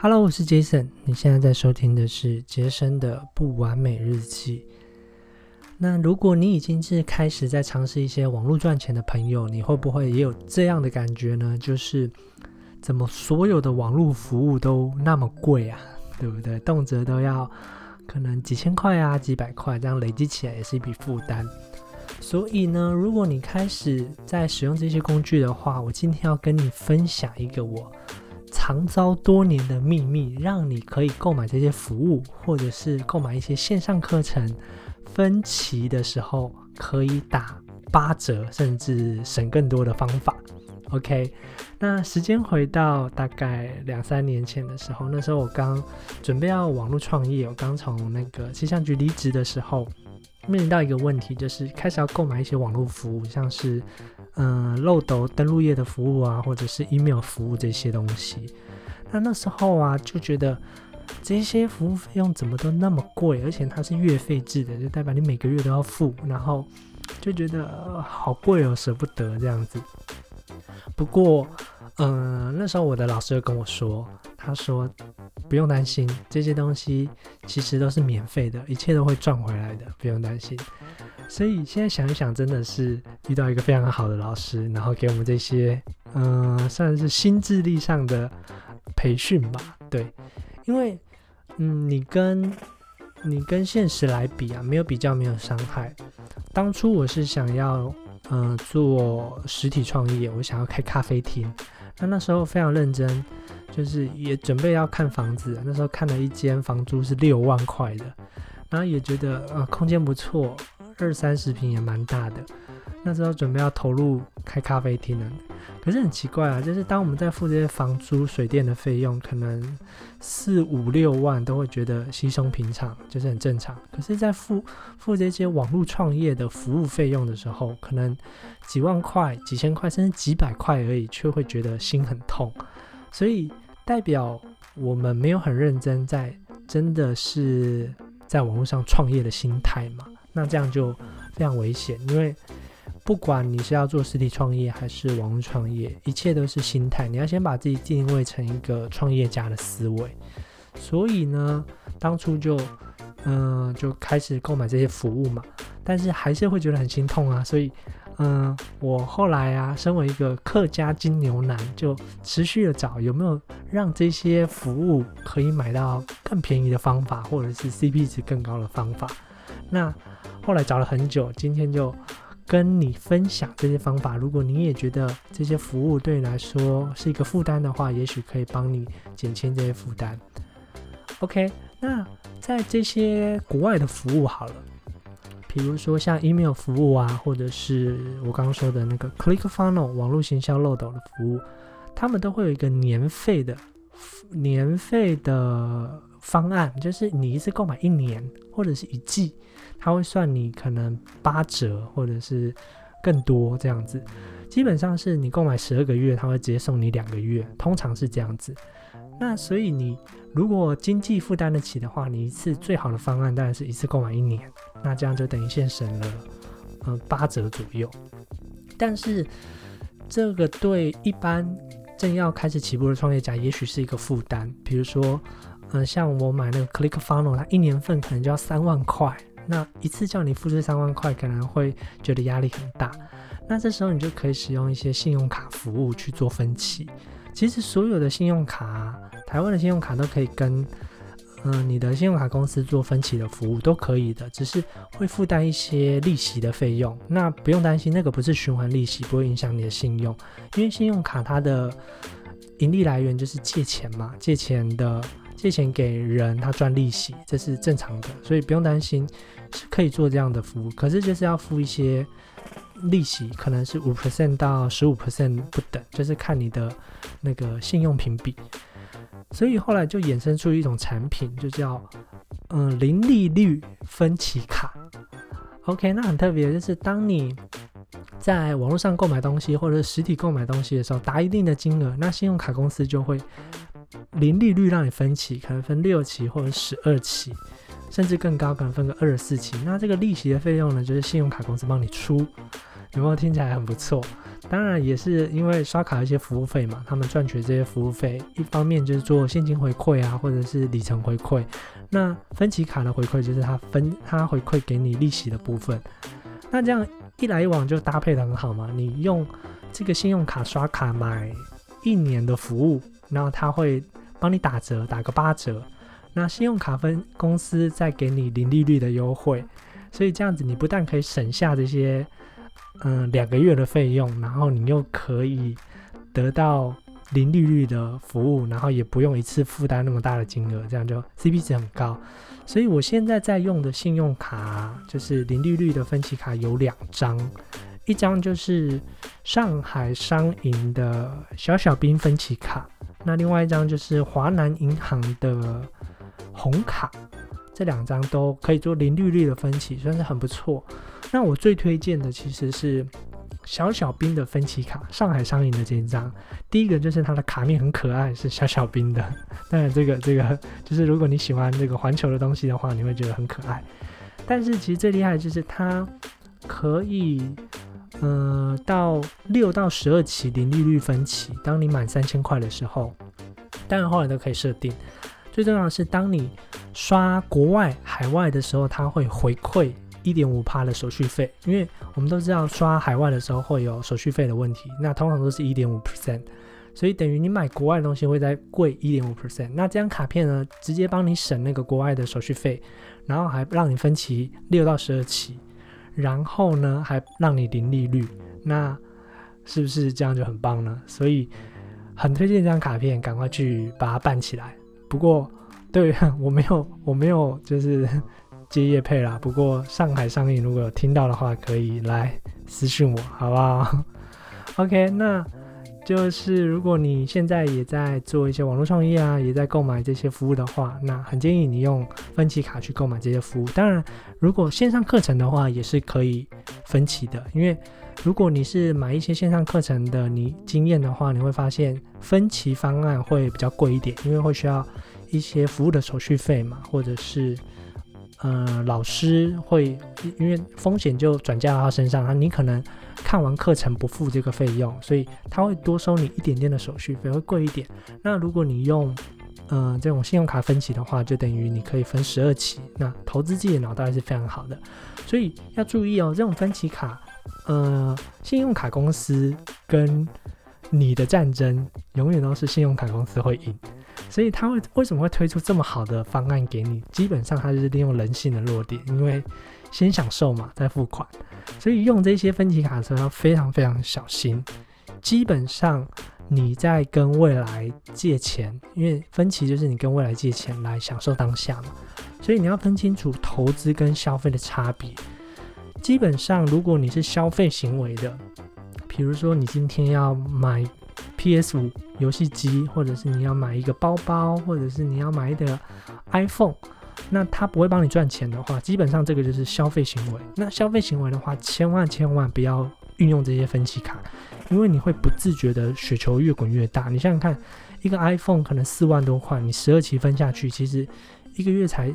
Hello，我是 Jason。你现在在收听的是杰森的不完美日记。那如果你已经是开始在尝试一些网络赚钱的朋友，你会不会也有这样的感觉呢？就是怎么所有的网络服务都那么贵啊？对不对？动辄都要可能几千块啊，几百块，这样累积起来也是一笔负担。所以呢，如果你开始在使用这些工具的话，我今天要跟你分享一个我藏遭多年的秘密，让你可以购买这些服务，或者是购买一些线上课程分期的时候，可以打八折，甚至省更多的方法。OK，那时间回到大概两三年前的时候，那时候我刚准备要网络创业，我刚从那个气象局离职的时候。面临到一个问题，就是开始要购买一些网络服务，像是嗯漏斗登录页的服务啊，或者是 email 服务这些东西。那那时候啊，就觉得这些服务费用怎么都那么贵，而且它是月费制的，就代表你每个月都要付，然后就觉得好贵哦，舍不得这样子。不过，嗯，那时候我的老师跟我说，他说。不用担心，这些东西其实都是免费的，一切都会赚回来的，不用担心。所以现在想一想，真的是遇到一个非常好的老师，然后给我们这些，嗯，算是心智力上的培训吧。对，因为，嗯，你跟你跟现实来比啊，没有比较，没有伤害。当初我是想要，嗯，做实体创业，我想要开咖啡厅，那那时候非常认真。就是也准备要看房子，那时候看了一间房租是六万块的，然后也觉得呃空间不错，二三十平也蛮大的。那时候准备要投入开咖啡厅了，可是很奇怪啊，就是当我们在付这些房租、水电的费用，可能四五六万都会觉得稀松平常，就是很正常。可是，在付付这些网络创业的服务费用的时候，可能几万块、几千块，甚至几百块而已，却会觉得心很痛。所以代表我们没有很认真在，真的是在网络上创业的心态嘛？那这样就非常危险，因为不管你是要做实体创业还是网络创业，一切都是心态。你要先把自己定位成一个创业家的思维。所以呢，当初就嗯就开始购买这些服务嘛，但是还是会觉得很心痛啊，所以。嗯，我后来啊，身为一个客家金牛男，就持续的找有没有让这些服务可以买到更便宜的方法，或者是 CP 值更高的方法。那后来找了很久，今天就跟你分享这些方法。如果你也觉得这些服务对你来说是一个负担的话，也许可以帮你减轻这些负担。OK，那在这些国外的服务好了。比如说像 email 服务啊，或者是我刚刚说的那个 Click Funnel 网络行销漏斗的服务，他们都会有一个年费的年费的方案，就是你一次购买一年或者是一季，他会算你可能八折或者是更多这样子。基本上是你购买十二个月，他会直接送你两个月，通常是这样子。那所以你如果经济负担得起的话，你一次最好的方案当然是一次购买一年，那这样就等于现省了呃八折左右。但是这个对一般正要开始起步的创业家，也许是一个负担。比如说，嗯，像我买那个 Click Funnel，它一年份可能就要三万块，那一次叫你付这三万块，可能会觉得压力很大。那这时候你就可以使用一些信用卡服务去做分期。其实所有的信用卡，台湾的信用卡都可以跟，嗯，你的信用卡公司做分期的服务都可以的，只是会附带一些利息的费用。那不用担心，那个不是循环利息，不会影响你的信用，因为信用卡它的盈利来源就是借钱嘛，借钱的借钱给人，他赚利息，这是正常的，所以不用担心，是可以做这样的服务。可是就是要付一些。利息可能是五 percent 到十五 percent 不等，就是看你的那个信用评比。所以后来就衍生出一种产品，就叫嗯零利率分期卡。OK，那很特别，就是当你在网络上购买东西或者实体购买东西的时候，达一定的金额，那信用卡公司就会零利率让你分期，可能分六期或者十二期。甚至更高，可能分个二十四期。那这个利息的费用呢，就是信用卡公司帮你出，有没有听起来很不错？当然也是因为刷卡一些服务费嘛，他们赚取这些服务费，一方面就是做现金回馈啊，或者是里程回馈。那分期卡的回馈就是它分它回馈给你利息的部分。那这样一来一往就搭配的很好嘛。你用这个信用卡刷卡买一年的服务，然后它会帮你打折，打个八折。那信用卡分公司再给你零利率的优惠，所以这样子你不但可以省下这些。嗯，两个月的费用，然后你又可以得到零利率的服务，然后也不用一次负担那么大的金额，这样就 CP 值很高。所以我现在在用的信用卡就是零利率的分期卡有两张，一张就是上海商银的小小兵分期卡，那另外一张就是华南银行的红卡。这两张都可以做零利率的分期，算是很不错。那我最推荐的其实是小小兵的分期卡，上海商银的这一张。第一个就是它的卡面很可爱，是小小兵的。当然，这个这个就是如果你喜欢这个环球的东西的话，你会觉得很可爱。但是其实最厉害的就是它可以，呃，到六到十二期零利率分期。当你满三千块的时候，当然后来都可以设定。最重要的是，当你刷国外海外的时候，它会回馈一点五帕的手续费。因为我们都知道刷海外的时候会有手续费的问题，那通常都是一点五 percent，所以等于你买国外的东西会再贵一点五 percent。那这张卡片呢，直接帮你省那个国外的手续费，然后还让你分期六到十二期，然后呢还让你零利率，那是不是这样就很棒呢？所以很推荐这张卡片，赶快去把它办起来。不过，对我没有，我没有就是 接业配啦。不过上海上映，如果有听到的话，可以来私信我，好不好？OK，那就是如果你现在也在做一些网络创业啊，也在购买这些服务的话，那很建议你用分期卡去购买这些服务。当然，如果线上课程的话，也是可以分期的，因为如果你是买一些线上课程的，你经验的话，你会发现分期方案会比较贵一点，因为会需要一些服务的手续费嘛，或者是呃老师会因为风险就转嫁到他身上，他你可能看完课程不付这个费用，所以他会多收你一点点的手续费，会贵一点。那如果你用嗯这种信用卡分期的话，就等于你可以分十二期，那投资自己的脑袋是非常好的，所以要注意哦，这种分期卡。呃，信用卡公司跟你的战争永远都是信用卡公司会赢，所以他会为什么会推出这么好的方案给你？基本上他就是利用人性的弱点，因为先享受嘛，再付款，所以用这些分期卡的时候要非常非常小心。基本上你在跟未来借钱，因为分期就是你跟未来借钱来享受当下嘛，所以你要分清楚投资跟消费的差别。基本上，如果你是消费行为的，比如说你今天要买 PS 五游戏机，或者是你要买一个包包，或者是你要买一个 iPhone，那他不会帮你赚钱的话，基本上这个就是消费行为。那消费行为的话，千万千万不要运用这些分期卡，因为你会不自觉的雪球越滚越大。你想想看，一个 iPhone 可能四万多块，你十二期分下去，其实一个月才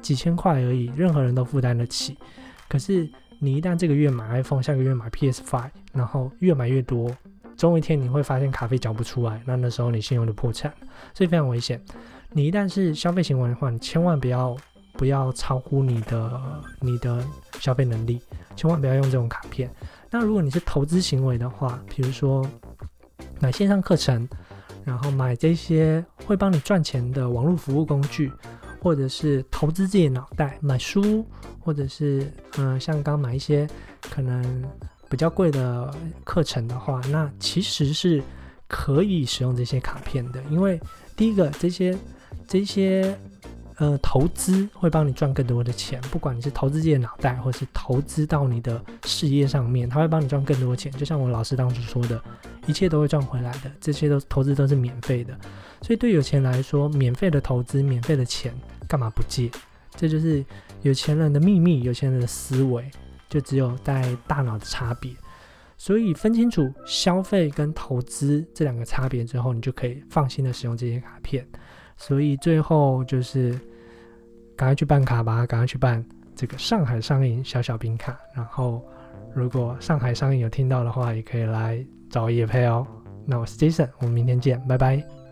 几千块而已，任何人都负担得起。可是你一旦这个月买 iPhone，下个月买 PS5，然后越买越多，总有一天你会发现卡费缴不出来，那那时候你信用就破产所以非常危险。你一旦是消费行为的话，你千万不要不要超乎你的你的消费能力，千万不要用这种卡片。那如果你是投资行为的话，比如说买线上课程，然后买这些会帮你赚钱的网络服务工具。或者是投资自己的脑袋买书，或者是嗯，像刚买一些可能比较贵的课程的话，那其实是可以使用这些卡片的。因为第一个，这些这些呃投资会帮你赚更多的钱，不管你是投资自己的脑袋，或是投资到你的事业上面，他会帮你赚更多钱。就像我老师当时说的，一切都会赚回来的，这些都投资都是免费的。所以对有钱来说，免费的投资，免费的钱。干嘛不借？这就是有钱人的秘密，有钱人的思维就只有在大脑的差别。所以分清楚消费跟投资这两个差别之后，你就可以放心的使用这些卡片。所以最后就是赶快去办卡吧，赶快去办这个上海上银小小兵卡，然后如果上海上映有听到的话，也可以来找叶配哦。那我是 Jason，我们明天见，拜拜。